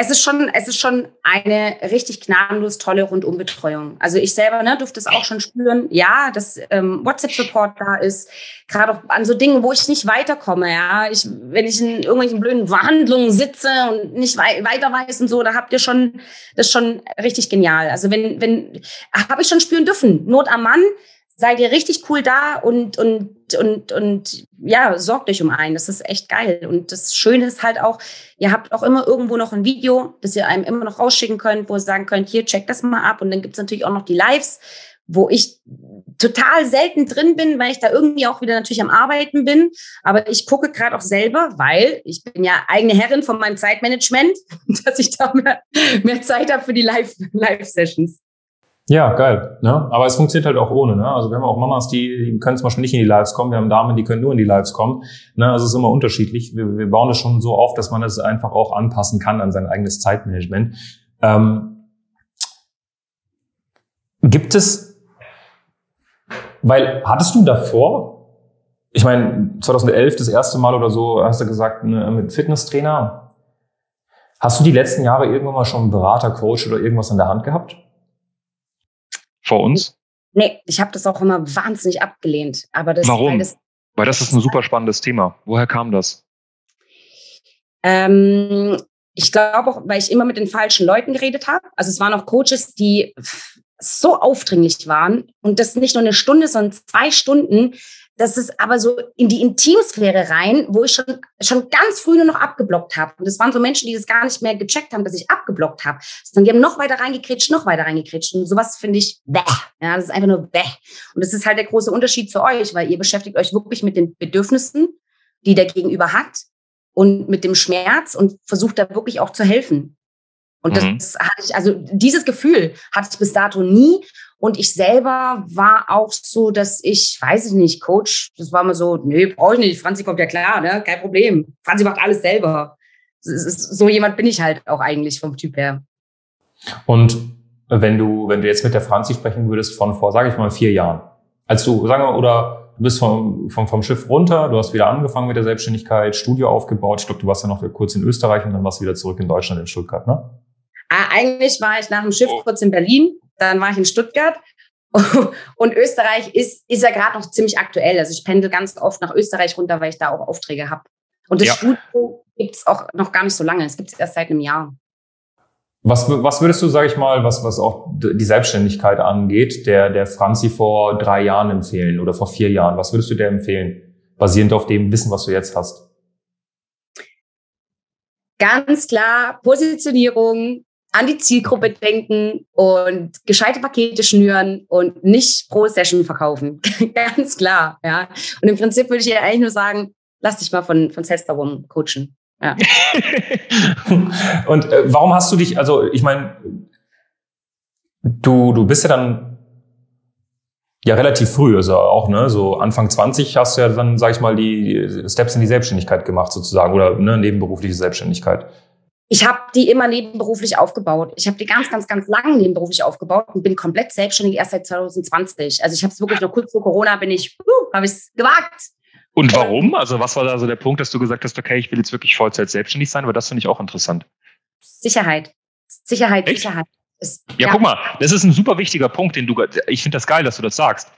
Es ist schon, es ist schon eine richtig gnadenlos tolle Rundumbetreuung. Also ich selber ne, durfte es auch schon spüren, ja, dass ähm, WhatsApp-Support da ist, gerade auch an so Dingen, wo ich nicht weiterkomme. Ja, ich, wenn ich in irgendwelchen blöden Verhandlungen sitze und nicht wei weiter weiß und so, da habt ihr schon, das ist schon richtig genial. Also wenn, wenn, habe ich schon spüren dürfen, Not am Mann, seid ihr richtig cool da und, und, und, und ja, sorgt euch um einen. Das ist echt geil. Und das Schöne ist halt auch, ihr habt auch immer irgendwo noch ein Video, das ihr einem immer noch rausschicken könnt, wo ihr sagen könnt, hier, check das mal ab. Und dann gibt's natürlich auch noch die Lives, wo ich total selten drin bin, weil ich da irgendwie auch wieder natürlich am Arbeiten bin. Aber ich gucke gerade auch selber, weil ich bin ja eigene Herrin von meinem Zeitmanagement, dass ich da mehr, mehr Zeit habe für die Live-Sessions. Ja, geil. Ne? Aber es funktioniert halt auch ohne. Ne? Also wir haben auch Mamas, die, die können zum Beispiel nicht in die Lives kommen. Wir haben Damen, die können nur in die Lives kommen. Ne? Also es ist immer unterschiedlich. Wir, wir bauen es schon so auf, dass man es einfach auch anpassen kann an sein eigenes Zeitmanagement. Ähm, gibt es, weil hattest du davor, ich meine 2011 das erste Mal oder so, hast du gesagt, ne, mit Fitnesstrainer. Hast du die letzten Jahre irgendwann mal schon einen Berater, Coach oder irgendwas in der Hand gehabt? Vor uns? Nee, ich habe das auch immer wahnsinnig abgelehnt. Aber das, Warum? Weil das, weil das ist ein super spannendes Thema. Woher kam das? Ähm, ich glaube auch, weil ich immer mit den falschen Leuten geredet habe. Also es waren auch Coaches, die so aufdringlich waren und das nicht nur eine Stunde, sondern zwei Stunden das ist aber so in die Intimsphäre rein, wo ich schon, schon ganz früh nur noch abgeblockt habe. Und das waren so Menschen, die das gar nicht mehr gecheckt haben, dass ich abgeblockt habe. Sondern die haben noch weiter reingekretscht, noch weiter reingekretscht. Und sowas finde ich bäh. Ja, das ist einfach nur bäh. Und das ist halt der große Unterschied zu euch, weil ihr beschäftigt euch wirklich mit den Bedürfnissen, die der Gegenüber hat und mit dem Schmerz und versucht da wirklich auch zu helfen. Und das mhm. hatte ich, also dieses Gefühl hatte ich bis dato nie. Und ich selber war auch so, dass ich, weiß ich nicht, Coach, das war mal so, nee, brauche ich nicht. Franzi kommt ja klar, ne? Kein Problem. Franzi macht alles selber. So jemand bin ich halt auch eigentlich vom Typ her. Und wenn du, wenn du jetzt mit der Franzi sprechen würdest von vor, sage ich mal, vier Jahren, als du, sagen wir, oder du bist vom, vom, vom Schiff runter, du hast wieder angefangen mit der Selbstständigkeit, Studio aufgebaut. Ich glaube, du warst ja noch kurz in Österreich und dann warst du wieder zurück in Deutschland, in Stuttgart, ne? Ah, eigentlich war ich nach dem Schiff kurz in Berlin dann war ich in Stuttgart. Und Österreich ist, ist ja gerade noch ziemlich aktuell. Also ich pendel ganz oft nach Österreich runter, weil ich da auch Aufträge habe. Und das ja. Studio gibt es auch noch gar nicht so lange. Es gibt es erst seit einem Jahr. Was, was würdest du, sage ich mal, was, was auch die Selbstständigkeit angeht, der, der Franzi vor drei Jahren empfehlen oder vor vier Jahren? Was würdest du der empfehlen, basierend auf dem Wissen, was du jetzt hast? Ganz klar, Positionierung, an die Zielgruppe denken und gescheite Pakete schnüren und nicht pro Session verkaufen. Ganz klar, ja. Und im Prinzip würde ich ja eigentlich nur sagen, lass dich mal von, von Sales coachen. Ja. und äh, warum hast du dich, also ich meine, du, du bist ja dann ja relativ früh, also auch, ne, so Anfang 20 hast du ja dann, sag ich mal, die Steps in die Selbstständigkeit gemacht sozusagen oder ne, nebenberufliche Selbstständigkeit ich habe die immer nebenberuflich aufgebaut. Ich habe die ganz, ganz, ganz lange nebenberuflich aufgebaut und bin komplett selbstständig erst seit 2020. Also ich habe es wirklich noch kurz vor Corona bin ich, uh, habe ich es gewagt Und warum? Also was war da so der Punkt, dass du gesagt hast, okay, ich will jetzt wirklich Vollzeit selbstständig sein? Aber das finde ich auch interessant. Sicherheit. Sicherheit, Echt? Sicherheit. Ist, Ja, guck mal, das ist ein super wichtiger Punkt, den du, ich finde das geil, dass du das sagst.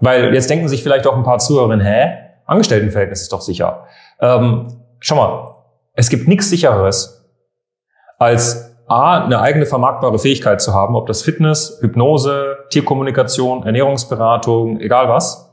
Weil jetzt denken sich vielleicht auch ein paar Zuhörerinnen, hä? Angestelltenverhältnis ist doch sicher. Ähm, schau mal, es gibt nichts sichereres, als A, eine eigene vermarktbare Fähigkeit zu haben, ob das Fitness, Hypnose, Tierkommunikation, Ernährungsberatung, egal was.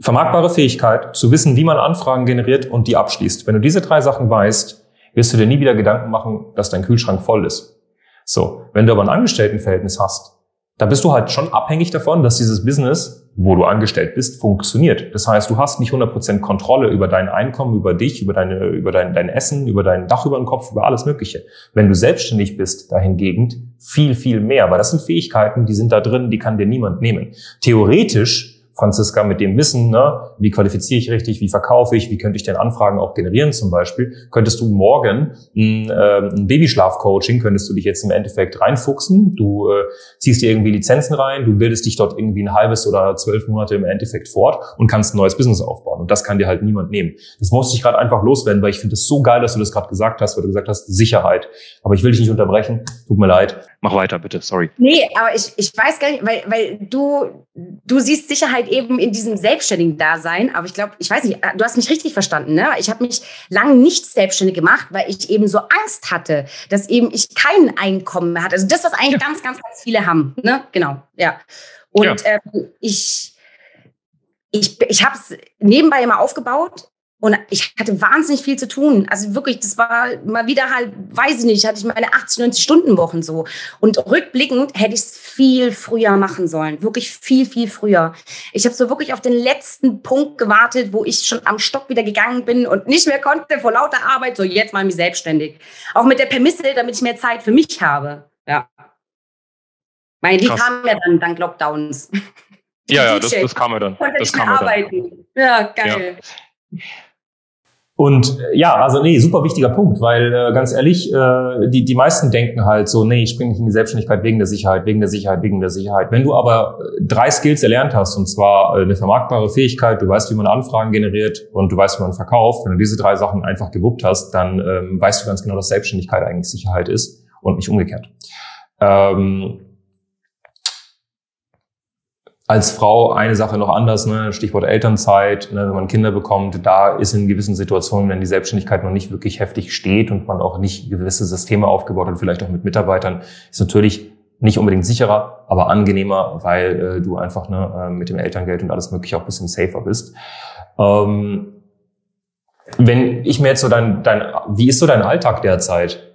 Vermarktbare Fähigkeit, zu wissen, wie man Anfragen generiert und die abschließt. Wenn du diese drei Sachen weißt, wirst du dir nie wieder Gedanken machen, dass dein Kühlschrank voll ist. So, wenn du aber ein Angestelltenverhältnis hast, da bist du halt schon abhängig davon, dass dieses Business, wo du angestellt bist, funktioniert. Das heißt, du hast nicht 100% Kontrolle über dein Einkommen, über dich, über, deine, über dein, dein Essen, über dein Dach über den Kopf, über alles Mögliche. Wenn du selbstständig bist, dahingegen viel, viel mehr. Weil das sind Fähigkeiten, die sind da drin, die kann dir niemand nehmen. Theoretisch Franziska, mit dem Wissen, ne, wie qualifiziere ich richtig, wie verkaufe ich, wie könnte ich denn Anfragen auch generieren zum Beispiel, könntest du morgen ein, äh, ein Babyschlaf-Coaching, könntest du dich jetzt im Endeffekt reinfuchsen, du äh, ziehst dir irgendwie Lizenzen rein, du bildest dich dort irgendwie ein halbes oder zwölf Monate im Endeffekt fort und kannst ein neues Business aufbauen. Und das kann dir halt niemand nehmen. Das musste ich gerade einfach loswerden, weil ich finde es so geil, dass du das gerade gesagt hast, weil du gesagt hast, Sicherheit. Aber ich will dich nicht unterbrechen, tut mir leid. Mach weiter, bitte, sorry. Nee, aber ich, ich weiß gar nicht, weil, weil du, du siehst Sicherheit eben in diesem selbstständigen Dasein. Aber ich glaube, ich weiß nicht, du hast mich richtig verstanden. Ne? Ich habe mich lange nicht selbstständig gemacht, weil ich eben so Angst hatte, dass eben ich kein Einkommen mehr hatte. Also das, was eigentlich ganz, ganz, ganz viele haben. Ne? Genau, ja. Und Ja. Ähm, ich, ich, ich habe es nebenbei immer aufgebaut. Und ich hatte wahnsinnig viel zu tun. Also wirklich, das war mal wieder halt, weiß ich nicht, hatte ich meine 80, 90 Stunden Wochen so. Und rückblickend hätte ich es viel früher machen sollen. Wirklich viel, viel früher. Ich habe so wirklich auf den letzten Punkt gewartet, wo ich schon am Stock wieder gegangen bin und nicht mehr konnte vor lauter Arbeit. So, jetzt mal mich selbstständig. Auch mit der Permisse, damit ich mehr Zeit für mich habe. Ja. Meine, die Krass. kamen ja dann dank Lockdowns. Ja, ja, das, das kam ja dann. Konnte Das kam ja dann. Ja, geil. Und äh, ja, also nee, super wichtiger Punkt, weil äh, ganz ehrlich, äh, die, die meisten denken halt so, nee, ich springe nicht in die Selbstständigkeit wegen der Sicherheit, wegen der Sicherheit, wegen der Sicherheit. Wenn du aber äh, drei Skills erlernt hast, und zwar äh, eine vermarktbare Fähigkeit, du weißt, wie man Anfragen generiert und du weißt, wie man verkauft, wenn du diese drei Sachen einfach gewuppt hast, dann ähm, weißt du ganz genau, dass Selbstständigkeit eigentlich Sicherheit ist und nicht umgekehrt. Ähm, als Frau eine Sache noch anders, ne? Stichwort Elternzeit, ne? wenn man Kinder bekommt, da ist in gewissen Situationen, wenn die Selbstständigkeit noch nicht wirklich heftig steht und man auch nicht gewisse Systeme aufgebaut hat, vielleicht auch mit Mitarbeitern, ist natürlich nicht unbedingt sicherer, aber angenehmer, weil äh, du einfach ne, äh, mit dem Elterngeld und alles mögliche auch ein bisschen safer bist. Ähm, wenn ich mir jetzt so dein, dein, wie ist so dein Alltag derzeit?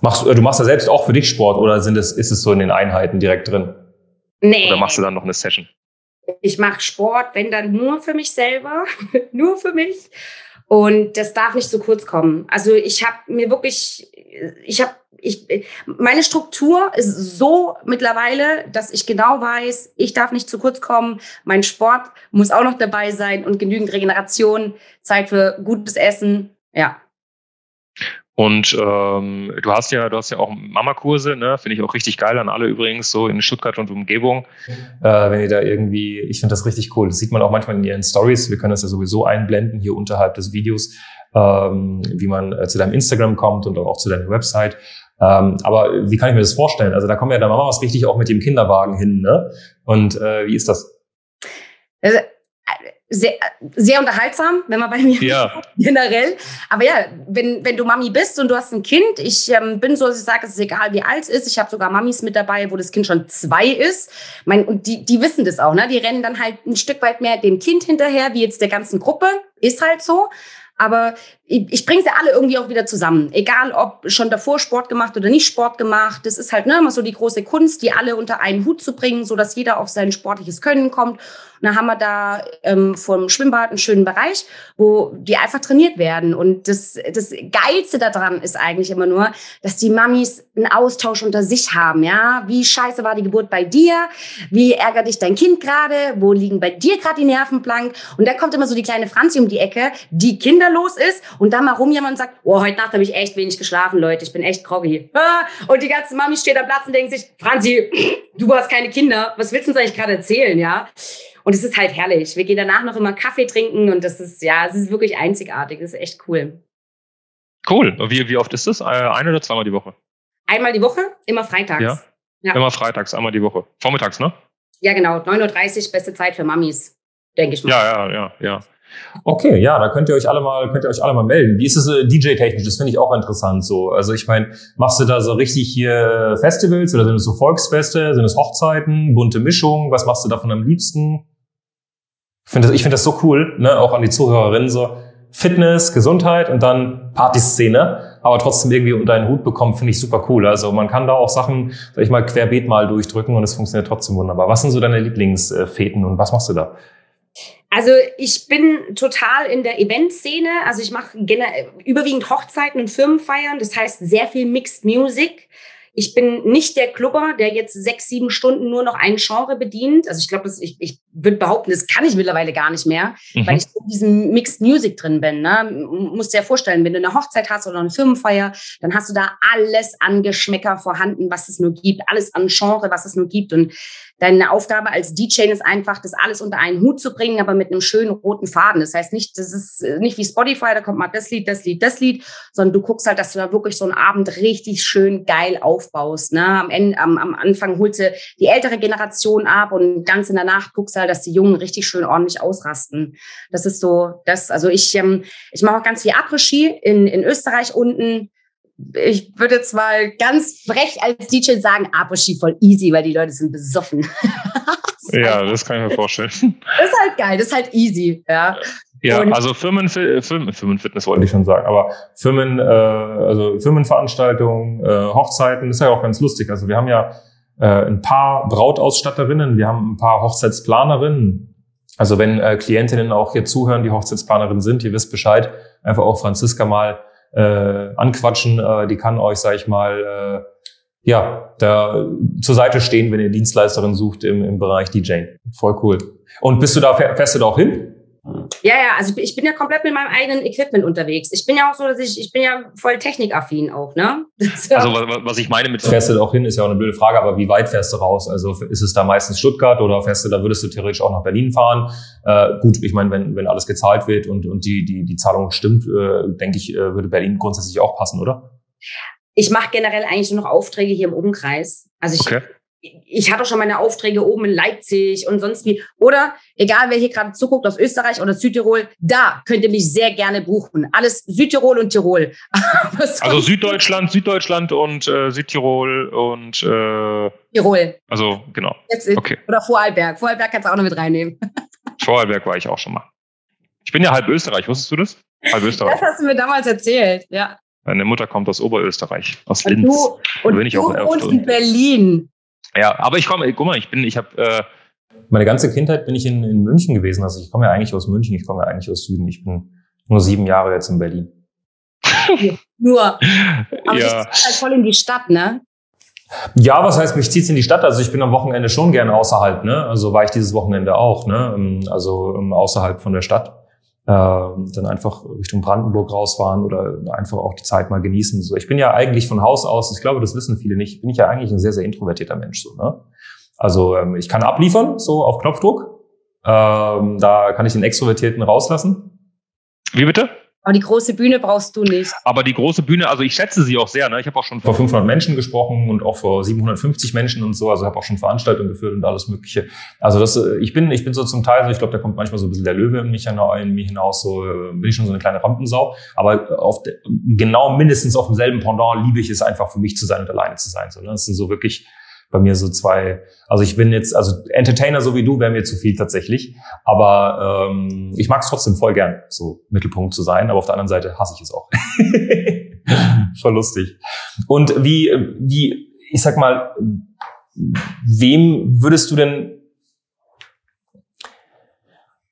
Machst, du- du machst ja selbst auch für dich Sport oder sind es, ist es so in den Einheiten direkt drin? Nee. Oder machst du dann noch eine Session? Ich mache Sport, wenn dann nur für mich selber, nur für mich. Und das darf nicht zu kurz kommen. Also ich habe mir wirklich, ich habe, ich, meine Struktur ist so mittlerweile, dass ich genau weiß, ich darf nicht zu kurz kommen. Mein Sport muss auch noch dabei sein und genügend Regeneration, Zeit für gutes Essen. Ja. Und ähm, du hast ja, du hast ja auch Mama-Kurse, ne? Finde ich auch richtig geil an alle übrigens, so in Stuttgart und Umgebung. äh, wenn ihr da irgendwie, ich finde das richtig cool. Das sieht man auch manchmal in ihren Stories. Wir können das ja sowieso einblenden hier unterhalb des Videos, ähm, wie man äh, zu deinem Instagram kommt und auch zu deiner Website. Ähm, aber wie kann ich mir das vorstellen? Also da kommen ja da Mamas richtig auch mit dem Kinderwagen hin, ne? Und äh, wie ist das? Also, sehr, sehr unterhaltsam, wenn man bei mir Ja. generell. Aber ja, wenn, wenn du Mami bist und du hast ein Kind, ich ähm, bin so, dass ich sage, es ist egal, wie alt es ist. Ich habe sogar Mamis mit dabei, wo das Kind schon zwei ist. Mein, und die, die wissen das auch, ne? Die rennen dann halt ein Stück weit mehr dem Kind hinterher, wie jetzt der ganzen Gruppe. Ist halt so. Aber ich, bringe sie alle irgendwie auch wieder zusammen. Egal, ob schon davor Sport gemacht oder nicht Sport gemacht. Das ist halt ne, immer so die große Kunst, die alle unter einen Hut zu bringen, so dass jeder auf sein sportliches Können kommt. Und dann haben wir da ähm, vom Schwimmbad einen schönen Bereich, wo die einfach trainiert werden. Und das, das Geilste daran ist eigentlich immer nur, dass die Mamis einen Austausch unter sich haben. Ja, wie scheiße war die Geburt bei dir? Wie ärgert dich dein Kind gerade? Wo liegen bei dir gerade die Nerven blank? Und da kommt immer so die kleine Franzi um die Ecke, die kinderlos ist und dann mal rumjammern und sagt, oh, heute Nacht habe ich echt wenig geschlafen, Leute, ich bin echt groggy. Und die ganze Mami steht am Platz und denkt sich, Franzi, du hast keine Kinder, was willst du uns eigentlich gerade erzählen, ja? Und es ist halt herrlich. Wir gehen danach noch immer Kaffee trinken und das ist, ja, es ist wirklich einzigartig. Das ist echt cool. Cool. Wie, wie oft ist das? Äh, ein oder zweimal die Woche? Einmal die Woche, immer freitags. Ja. ja. Immer freitags, einmal die Woche. Vormittags, ne? Ja, genau. 9.30 Uhr, beste Zeit für Mamis, denke ich mal. Ja, ja, ja, ja. Okay, ja, da könnt ihr euch alle mal, könnt ihr euch alle mal melden. Wie ist es äh, DJ-technisch? Das finde ich auch interessant so. Also ich meine, machst du da so richtig hier Festivals oder sind es so Volksfeste? Sind es Hochzeiten, bunte Mischung? Was machst du davon am liebsten? Ich finde das, ich finde das so cool, ne, auch an die Zuhörerinnen so. Fitness, Gesundheit und dann Partyszene, aber trotzdem irgendwie unter einen Hut bekommen, finde ich super cool. Also man kann da auch Sachen, sag ich mal, querbeet mal durchdrücken und es funktioniert trotzdem wunderbar. Was sind so deine Lieblingsfäten und was machst du da? Also ich bin total in der Eventszene. Also ich mache überwiegend Hochzeiten und Firmenfeiern. Das heißt sehr viel Mixed Music. Ich bin nicht der Clubber, der jetzt sechs, sieben Stunden nur noch ein Genre bedient. Also ich glaube, ich, ich würde behaupten, das kann ich mittlerweile gar nicht mehr, mhm. weil ich in diesem Mixed Music drin bin. Ne? Musst dir ja vorstellen, wenn du eine Hochzeit hast oder eine Firmenfeier, dann hast du da alles an Geschmäcker vorhanden, was es nur gibt, alles an Genre, was es nur gibt. Und Deine Aufgabe als DJ ist einfach, das alles unter einen Hut zu bringen, aber mit einem schönen roten Faden. Das heißt nicht, das ist äh, nicht wie Spotify, da kommt mal das Lied, das Lied, das Lied, sondern du guckst halt, dass du da wirklich so einen Abend richtig schön geil aufbaust. Ne? Am, Ende, am, am Anfang holst du die ältere Generation ab und ganz in der Nacht guckst halt, dass die Jungen richtig schön ordentlich ausrasten. Das ist so, das, also ich, ähm, ich mache auch ganz viel Après-Ski in, in Österreich unten ich würde jetzt mal ganz frech als DJ sagen, Aposhi voll easy, weil die Leute sind besoffen. das ja, halt das kann ich mir vorstellen. Das ist halt geil, das ist halt easy, ja. Ja, und also Firmen, Firmen, Firmenfitness wollte ich schon sagen, aber Firmen, äh, also Firmenveranstaltungen, äh, Hochzeiten, ist ja auch ganz lustig. Also wir haben ja äh, ein paar Brautausstatterinnen, wir haben ein paar Hochzeitsplanerinnen. Also wenn äh, Klientinnen auch hier zuhören, die Hochzeitsplanerinnen sind, ihr wisst Bescheid, einfach auch Franziska mal äh, anquatschen. Äh, die kann euch, sag ich mal, äh, ja, da zur Seite stehen, wenn ihr Dienstleisterin sucht im, im Bereich DJ. Voll cool. Und bist du da, fährst du da auch hin? Ja, ja, also ich bin ja komplett mit meinem eigenen Equipment unterwegs. Ich bin ja auch so, dass ich, ich bin ja voll technikaffin auch, ne? Also was ich meine mit... Fährst du da auch hin, ist ja auch eine blöde Frage, aber wie weit fährst du raus? Also ist es da meistens Stuttgart oder fährst du, da würdest du theoretisch auch nach Berlin fahren? Äh, gut, ich meine, wenn, wenn alles gezahlt wird und, und die, die, die Zahlung stimmt, äh, denke ich, äh, würde Berlin grundsätzlich auch passen, oder? Ich mache generell eigentlich nur noch Aufträge hier im Umkreis. Also ich, okay ich hatte schon meine Aufträge oben in Leipzig und sonst wie. Oder egal, wer hier gerade zuguckt aus Österreich oder Südtirol, da könnt ihr mich sehr gerne buchen. Alles Südtirol und Tirol. also Süddeutschland, Süddeutschland und äh, Südtirol und äh, Tirol. Also genau. okay. Oder Vorarlberg. Vorarlberg kannst du auch noch mit reinnehmen. Vorarlberg war ich auch schon mal. Ich bin ja halb Österreich, wusstest du das? Halb Österreich. Das hast du mir damals erzählt, ja. Meine Mutter kommt aus Oberösterreich, aus Linz. Und du, und du wohnst in Berlin. Ja, aber ich komme, guck mal, ich bin, ich habe äh, meine ganze Kindheit bin ich in, in München gewesen. Also ich komme ja eigentlich aus München, ich komme ja eigentlich aus Süden. Ich bin nur sieben Jahre jetzt in Berlin. nur. Aber ja. ich halt voll in die Stadt, ne? Ja, was heißt, mich zieht's in die Stadt? Also ich bin am Wochenende schon gerne außerhalb, ne? Also war ich dieses Wochenende auch, ne? Also außerhalb von der Stadt. Äh, dann einfach Richtung Brandenburg rausfahren oder einfach auch die Zeit mal genießen. So, ich bin ja eigentlich von Haus aus, ich glaube, das wissen viele nicht, bin ich ja eigentlich ein sehr, sehr introvertierter Mensch. So, ne? Also ähm, ich kann abliefern, so auf Knopfdruck. Ähm, da kann ich den Extrovertierten rauslassen. Wie bitte? Aber die große Bühne brauchst du nicht. Aber die große Bühne, also ich schätze sie auch sehr. Ne? Ich habe auch schon vor 500 Menschen gesprochen und auch vor 750 Menschen und so. Also habe auch schon Veranstaltungen geführt und alles Mögliche. Also das, äh, ich bin, ich bin so zum Teil so. Ich glaube, da kommt manchmal so ein bisschen der Löwe in mich, in mich hinaus. So äh, bin ich schon so eine kleine Rampensau. Aber auf de, genau mindestens auf demselben Pendant liebe ich es einfach für mich zu sein und alleine zu sein. So, ne? Das sind so wirklich bei mir so zwei, also ich bin jetzt, also Entertainer so wie du wäre mir zu viel tatsächlich, aber ähm, ich mag es trotzdem voll gern, so Mittelpunkt zu sein, aber auf der anderen Seite hasse ich es auch. Schon lustig. Und wie, wie, ich sag mal, wem würdest du denn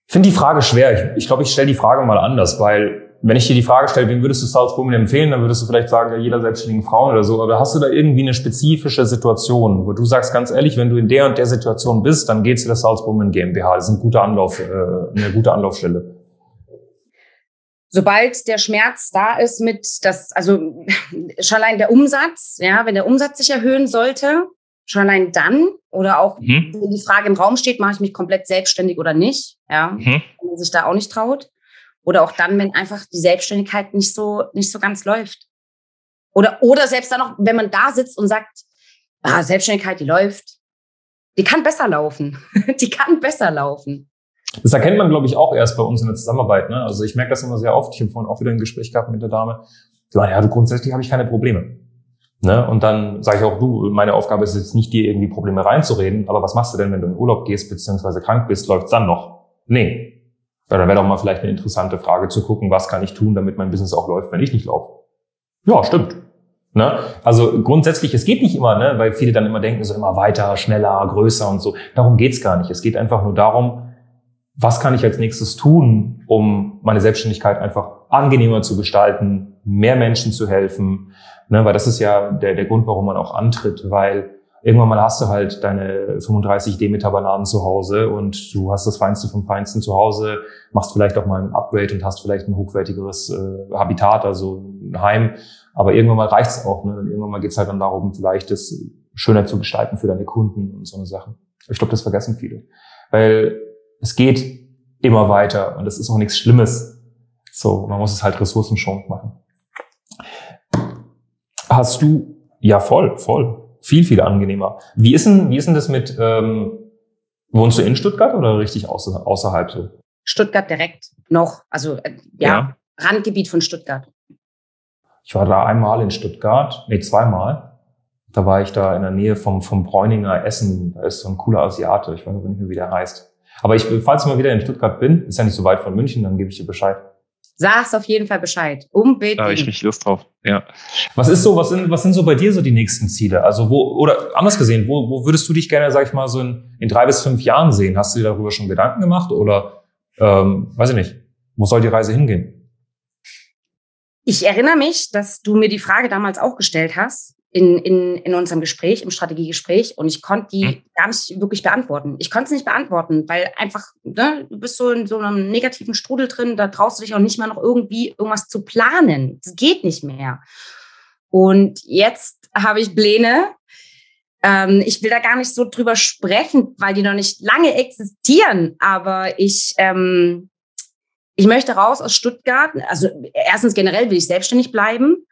finde die Frage schwer. Ich, ich glaube, ich stelle die Frage mal anders, weil wenn ich dir die Frage stelle, wem würdest du Salzburg empfehlen, dann würdest du vielleicht sagen, ja, jeder selbstständigen Frauen oder so. Aber hast du da irgendwie eine spezifische Situation, wo du sagst, ganz ehrlich, wenn du in der und der Situation bist, dann geh zu der Salzburg GmbH. Das ist ein guter Anlauf, äh, eine gute Anlaufstelle. Sobald der Schmerz da ist mit das, also schon allein der Umsatz, ja, wenn der Umsatz sich erhöhen sollte, Schon allein dann oder auch, mhm. wenn die Frage im Raum steht, mache ich mich komplett selbstständig oder nicht, ja, mhm. wenn man sich da auch nicht traut. Oder auch dann, wenn einfach die Selbstständigkeit nicht so, nicht so ganz läuft. Oder, oder selbst dann auch, wenn man da sitzt und sagt, ah, Selbstständigkeit, die läuft, die kann besser laufen. die kann besser laufen. Das erkennt man, glaube ich, auch erst bei uns in der Zusammenarbeit. Ne? Also ich merke das immer sehr oft. Ich habe vorhin auch wieder ein Gespräch gehabt mit der Dame. Die war, ja, du, grundsätzlich habe ich keine Probleme. Ne? Und dann sage ich auch, du, meine Aufgabe ist jetzt nicht, dir irgendwie Probleme reinzureden, aber was machst du denn, wenn du in Urlaub gehst, beziehungsweise krank bist, läuft's dann noch? Nee. Dann wäre doch mal vielleicht eine interessante Frage zu gucken, was kann ich tun, damit mein Business auch läuft, wenn ich nicht laufe. Ja, stimmt. Ne? Also grundsätzlich, es geht nicht immer, ne? weil viele dann immer denken, so immer weiter, schneller, größer und so. Darum geht's gar nicht. Es geht einfach nur darum, was kann ich als nächstes tun, um meine Selbstständigkeit einfach angenehmer zu gestalten, mehr Menschen zu helfen. Ne? Weil das ist ja der, der Grund, warum man auch antritt, weil irgendwann mal hast du halt deine 35 Demeter Bananen zu Hause und du hast das Feinste vom Feinsten zu Hause, machst vielleicht auch mal ein Upgrade und hast vielleicht ein hochwertigeres äh, Habitat, also ein Heim. Aber irgendwann mal reicht's auch. Ne? Irgendwann mal geht's halt dann darum, vielleicht das schöner zu gestalten für deine Kunden und so eine Sache. Ich glaube, das vergessen viele. Weil es geht immer weiter und es ist auch nichts Schlimmes. So, man muss es halt ressourcenschonend machen. Hast du, ja voll, voll viel, viel angenehmer. Wie ist denn, wie ist denn das mit, ähm, wohnst du in Stuttgart oder richtig außer, außerhalb so? Stuttgart direkt noch, also äh, ja, ja, Randgebiet von Stuttgart. Ich war da einmal in Stuttgart, nee, zweimal. Da war ich da in der Nähe vom, vom Bräuninger Essen. Da ist so ein cooler Asiate. Ich weiß nicht mehr, wie der heißt. Aber ich, falls ich mal wieder in Stuttgart bin, ist ja nicht so weit von München, dann gebe ich dir Bescheid. Sag's auf jeden Fall Bescheid. Unbedingt. Da habe ich richtig Lust drauf. Ja. Was ist so, was sind, was sind so bei dir so die nächsten Ziele? Also wo, oder anders gesehen, wo, wo würdest du dich gerne, sag ich mal, so in, in drei bis fünf Jahren sehen? Hast du dir darüber schon Gedanken gemacht oder ähm, weiß ich nicht, wo soll die Reise hingehen? Ich erinnere mich, dass du mir die Frage damals auch gestellt hast in, in, in unserem Gespräch, im Strategiegespräch und ich konnte die mhm. gar nicht wirklich beantworten. Ich konnte es nicht beantworten, weil einfach, ne, du bist so in so einem negativen Strudel drin, da traust du dich auch nicht mal noch irgendwie irgendwas zu planen. Das geht nicht mehr. Und jetzt habe ich Pläne. Ähm, ich will da gar nicht so drüber sprechen, weil die noch nicht lange existieren, aber ich, ähm, ich möchte raus aus Stuttgart. Also erstens generell will ich selbstständig bleiben.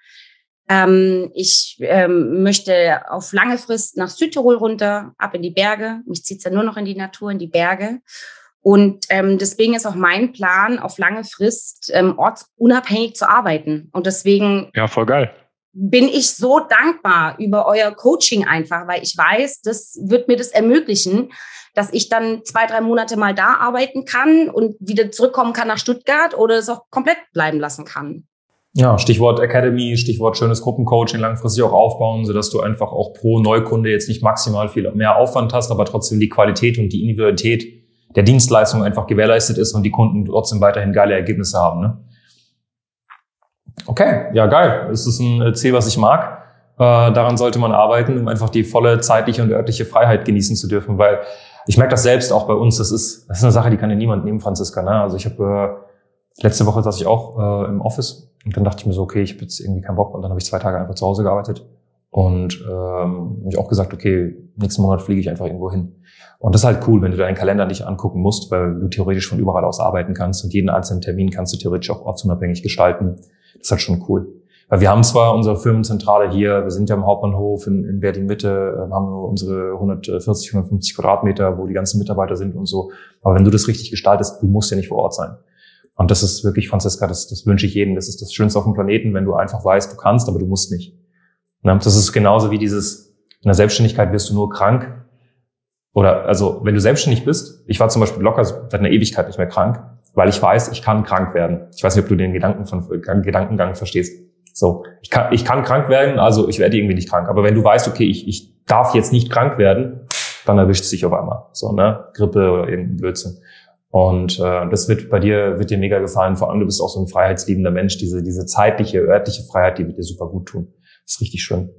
Ähm, ich ähm, möchte auf lange Frist nach Südtirol runter, ab in die Berge. Mich zieht es ja nur noch in die Natur, in die Berge. Und ähm, deswegen ist auch mein Plan, auf lange Frist ähm, ortsunabhängig zu arbeiten. Und deswegen ja, voll geil. bin ich so dankbar über euer Coaching einfach, weil ich weiß, das wird mir das ermöglichen, dass ich dann zwei, drei Monate mal da arbeiten kann und wieder zurückkommen kann nach Stuttgart oder es auch komplett bleiben lassen kann. Ja, Stichwort Academy, Stichwort schönes Gruppencoaching langfristig auch aufbauen, sodass du einfach auch pro Neukunde jetzt nicht maximal viel mehr Aufwand hast, aber trotzdem die Qualität und die Individualität der Dienstleistung einfach gewährleistet ist und die Kunden trotzdem weiterhin geile Ergebnisse haben. Ne? Okay, ja geil. Das ist ein Ziel, was ich mag. Äh, daran sollte man arbeiten, um einfach die volle zeitliche und örtliche Freiheit genießen zu dürfen, weil ich merke das selbst auch bei uns. Das ist, das ist eine Sache, die kann ja niemand nehmen, Franziska. Ne? Also ich habe äh, letzte Woche saß ich auch äh, im Office und dann dachte ich mir so, okay, ich habe jetzt irgendwie keinen Bock. Und dann habe ich zwei Tage einfach zu Hause gearbeitet und ähm, mich auch gesagt, okay, nächsten Monat fliege ich einfach irgendwo hin. Und das ist halt cool, wenn du deinen Kalender nicht angucken musst, weil du theoretisch von überall aus arbeiten kannst und jeden einzelnen Termin kannst du theoretisch auch ortsunabhängig gestalten. Das ist halt schon cool. Weil wir haben zwar unsere Firmenzentrale hier, wir sind ja im Hauptbahnhof in, in Berlin-Mitte, äh, haben unsere 140, 150 Quadratmeter, wo die ganzen Mitarbeiter sind und so. Aber wenn du das richtig gestaltest, du musst ja nicht vor Ort sein. Und das ist wirklich, Franziska, das, das wünsche ich jedem. Das ist das Schönste auf dem Planeten, wenn du einfach weißt, du kannst, aber du musst nicht. Ne? Das ist genauso wie dieses, in der Selbstständigkeit wirst du nur krank. Oder, also, wenn du selbstständig bist, ich war zum Beispiel locker seit einer Ewigkeit nicht mehr krank, weil ich weiß, ich kann krank werden. Ich weiß nicht, ob du den Gedanken von, Gedankengang verstehst. So, ich kann, ich kann krank werden, also ich werde irgendwie nicht krank. Aber wenn du weißt, okay, ich, ich darf jetzt nicht krank werden, dann erwischt es sich auf einmal. So, ne? Grippe oder irgendein Blödsinn. Und äh, das wird bei dir, wird dir mega gefallen. Vor allem, du bist auch so ein freiheitsliebender Mensch. Diese, diese zeitliche, örtliche Freiheit, die wird dir super gut tun. Das ist richtig schön.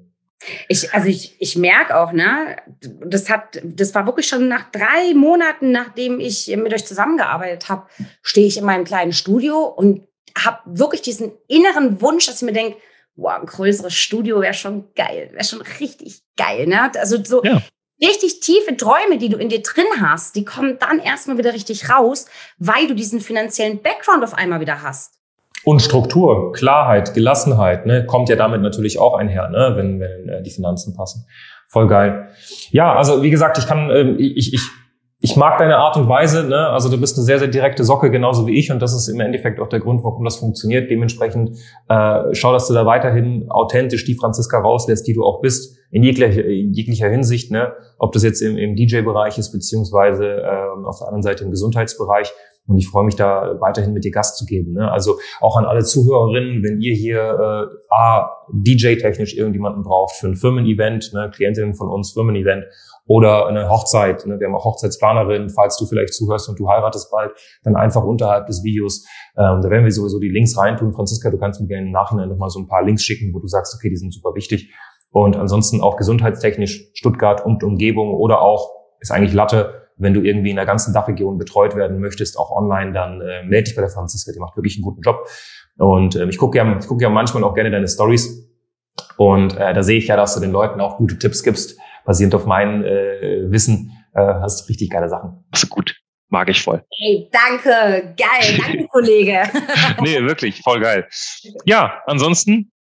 Ich, also ich, ich merke auch, ne, das hat, das war wirklich schon nach drei Monaten, nachdem ich mit euch zusammengearbeitet habe, stehe ich in meinem kleinen Studio und habe wirklich diesen inneren Wunsch, dass ich mir denke, wow, ein größeres Studio wäre schon geil, wäre schon richtig geil. Ne? Also so ja. Richtig tiefe Träume, die du in dir drin hast, die kommen dann erstmal wieder richtig raus, weil du diesen finanziellen Background auf einmal wieder hast. Und Struktur, Klarheit, Gelassenheit, ne, kommt ja damit natürlich auch einher, ne, wenn, wenn äh, die Finanzen passen. Voll geil. Ja, also wie gesagt, ich kann, äh, ich, ich ich mag deine Art und Weise, ne? also du bist eine sehr, sehr direkte Socke, genauso wie ich und das ist im Endeffekt auch der Grund, warum das funktioniert. Dementsprechend äh, schau, dass du da weiterhin authentisch die Franziska rauslässt, die du auch bist, in jeglicher, in jeglicher Hinsicht, ne? ob das jetzt im, im DJ-Bereich ist, beziehungsweise äh, auf der anderen Seite im Gesundheitsbereich. Und ich freue mich da weiterhin mit dir Gast zu geben. Ne? Also auch an alle Zuhörerinnen, wenn ihr hier äh, A, DJ-technisch irgendjemanden braucht für ein Firmen-Event, ne? Klientinnen von uns, Firmen-Event oder eine Hochzeit. Ne? Wir haben auch Hochzeitsplanerinnen, falls du vielleicht zuhörst und du heiratest bald, dann einfach unterhalb des Videos. Ähm, da werden wir sowieso die Links reintun. Franziska, du kannst mir gerne im Nachhinein nochmal so ein paar Links schicken, wo du sagst, okay, die sind super wichtig. Und ansonsten auch gesundheitstechnisch Stuttgart und Umgebung oder auch, ist eigentlich Latte, wenn du irgendwie in der ganzen Dachregion betreut werden möchtest, auch online, dann äh, melde dich bei der Franziska, die macht wirklich einen guten Job. Und äh, ich gucke ja, ich guck ja manchmal auch gerne deine Stories. Und äh, da sehe ich ja, dass du den Leuten auch gute Tipps gibst, basierend auf meinem äh, Wissen, äh, hast du richtig geile Sachen. Das ist gut. Mag ich voll. Hey, danke. Geil. Danke, Kollege. nee, wirklich. Voll geil. Ja, ansonsten.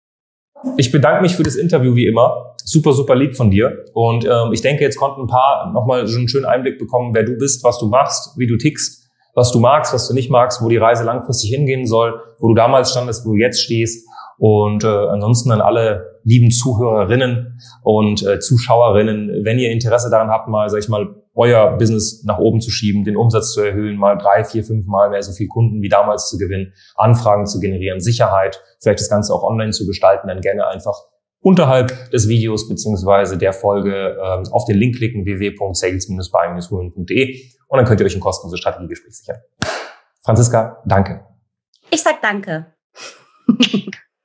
Ich bedanke mich für das Interview wie immer. Super, super lieb von dir. Und ähm, ich denke, jetzt konnten ein paar nochmal so einen schönen Einblick bekommen, wer du bist, was du machst, wie du tickst, was du magst, was du nicht magst, wo die Reise langfristig hingehen soll, wo du damals standest, wo du jetzt stehst. Und äh, ansonsten an alle lieben Zuhörerinnen und äh, Zuschauerinnen, wenn ihr Interesse daran habt, mal, sag ich mal, euer Business nach oben zu schieben, den Umsatz zu erhöhen, mal drei, vier, fünf Mal mehr so viel Kunden wie damals zu gewinnen, Anfragen zu generieren, Sicherheit, vielleicht das Ganze auch online zu gestalten, dann gerne einfach unterhalb des Videos beziehungsweise der Folge ähm, auf den Link klicken www.sales-buying-women.de und dann könnt ihr euch ein kostenloses Strategiegespräch sichern. Franziska, danke. Ich sag danke.